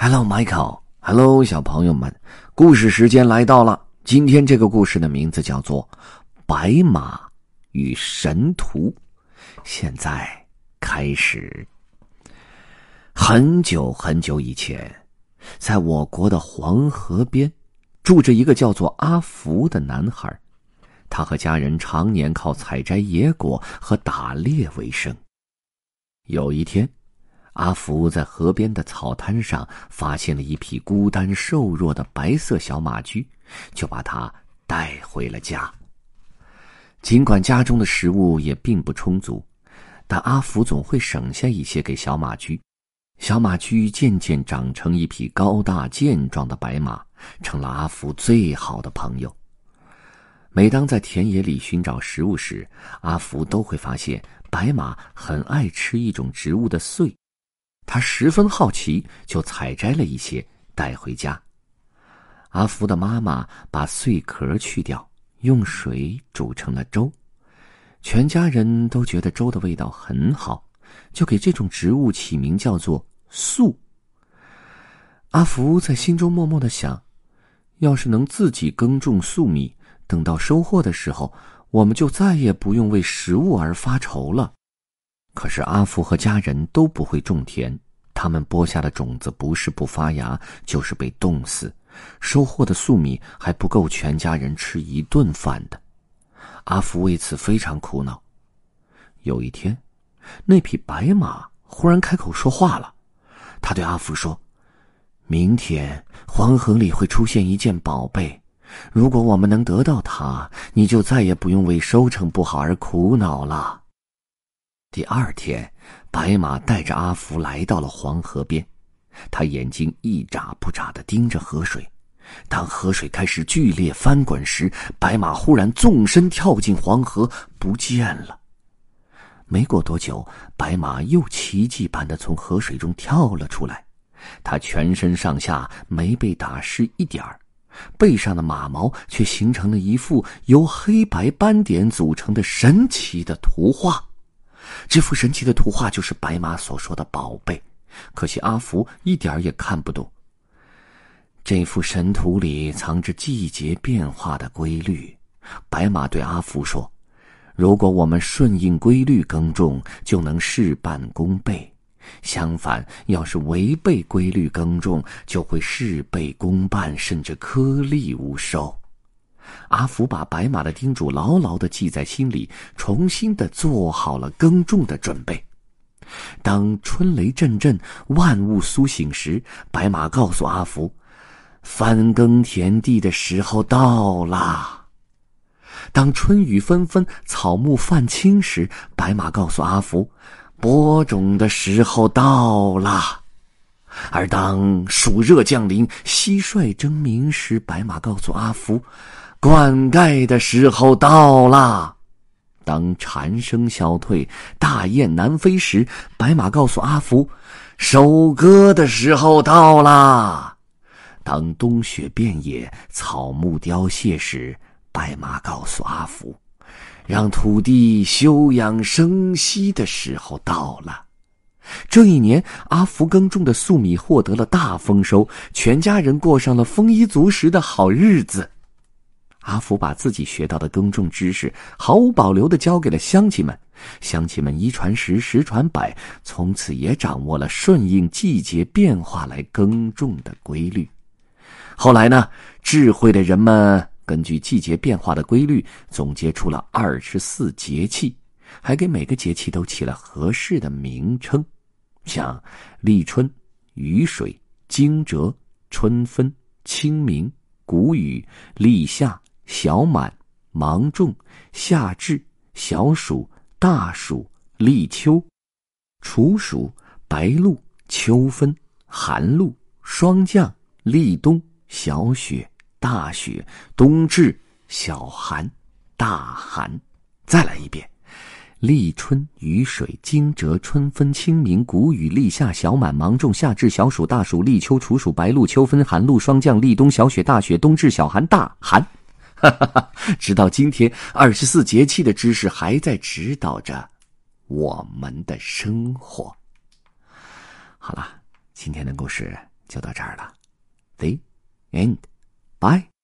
Hello, Michael. Hello，小朋友们，故事时间来到了。今天这个故事的名字叫做《白马与神图》。现在开始。很久很久以前，在我国的黄河边，住着一个叫做阿福的男孩。他和家人常年靠采摘野果和打猎为生。有一天，阿福在河边的草滩上发现了一匹孤单瘦弱的白色小马驹，就把它带回了家。尽管家中的食物也并不充足，但阿福总会省下一些给小马驹。小马驹渐渐长成一匹高大健壮的白马，成了阿福最好的朋友。每当在田野里寻找食物时，阿福都会发现白马很爱吃一种植物的穗。他十分好奇，就采摘了一些带回家。阿福的妈妈把穗壳去掉，用水煮成了粥。全家人都觉得粥的味道很好，就给这种植物起名叫做粟。阿福在心中默默的想：要是能自己耕种粟米，等到收获的时候，我们就再也不用为食物而发愁了。可是阿福和家人都不会种田，他们播下的种子不是不发芽，就是被冻死，收获的粟米还不够全家人吃一顿饭的。阿福为此非常苦恼。有一天，那匹白马忽然开口说话了，他对阿福说：“明天黄河里会出现一件宝贝，如果我们能得到它，你就再也不用为收成不好而苦恼了。”第二天，白马带着阿福来到了黄河边，他眼睛一眨不眨的盯着河水。当河水开始剧烈翻滚时，白马忽然纵身跳进黄河，不见了。没过多久，白马又奇迹般的从河水中跳了出来，它全身上下没被打湿一点儿，背上的马毛却形成了一幅由黑白斑点组成的神奇的图画。这幅神奇的图画就是白马所说的宝贝，可惜阿福一点也看不懂。这幅神图里藏着季节变化的规律。白马对阿福说：“如果我们顺应规律耕种，就能事半功倍；相反，要是违背规律耕种，就会事倍功半，甚至颗粒无收。”阿福把白马的叮嘱牢牢的记在心里，重新的做好了耕种的准备。当春雷阵阵、万物苏醒时，白马告诉阿福：“翻耕田地的时候到了。”当春雨纷纷、草木泛青时，白马告诉阿福：“播种的时候到了。”而当暑热降临、蟋蟀争鸣时，白马告诉阿福。灌溉的时候到了，当蝉声消退、大雁南飞时，白马告诉阿福：“收割的时候到了。”当冬雪遍野、草木凋谢时，白马告诉阿福：“让土地休养生息的时候到了。”这一年，阿福耕种的粟米获得了大丰收，全家人过上了丰衣足食的好日子。阿福把自己学到的耕种知识毫无保留的教给了乡亲们，乡亲们一传十，十传百，从此也掌握了顺应季节变化来耕种的规律。后来呢，智慧的人们根据季节变化的规律，总结出了二十四节气，还给每个节气都起了合适的名称，像立春、雨水、惊蛰、春分、清明、谷雨、立夏。小满、芒种、夏至、小暑、大暑、立秋、处暑、白露、秋分、寒露、霜降、立冬、小雪、大雪、冬至、小寒、大寒。再来一遍：立春、雨水、惊蛰、春分、清明、谷雨、立夏、小满、芒种、夏至、小暑、大暑、立秋、处暑、白露、秋分、寒露、霜降、立冬、小雪、大雪、冬至、小寒、大寒。哈哈！直到今天，二十四节气的知识还在指导着我们的生活。好了，今天的故事就到这儿了，The end，bye。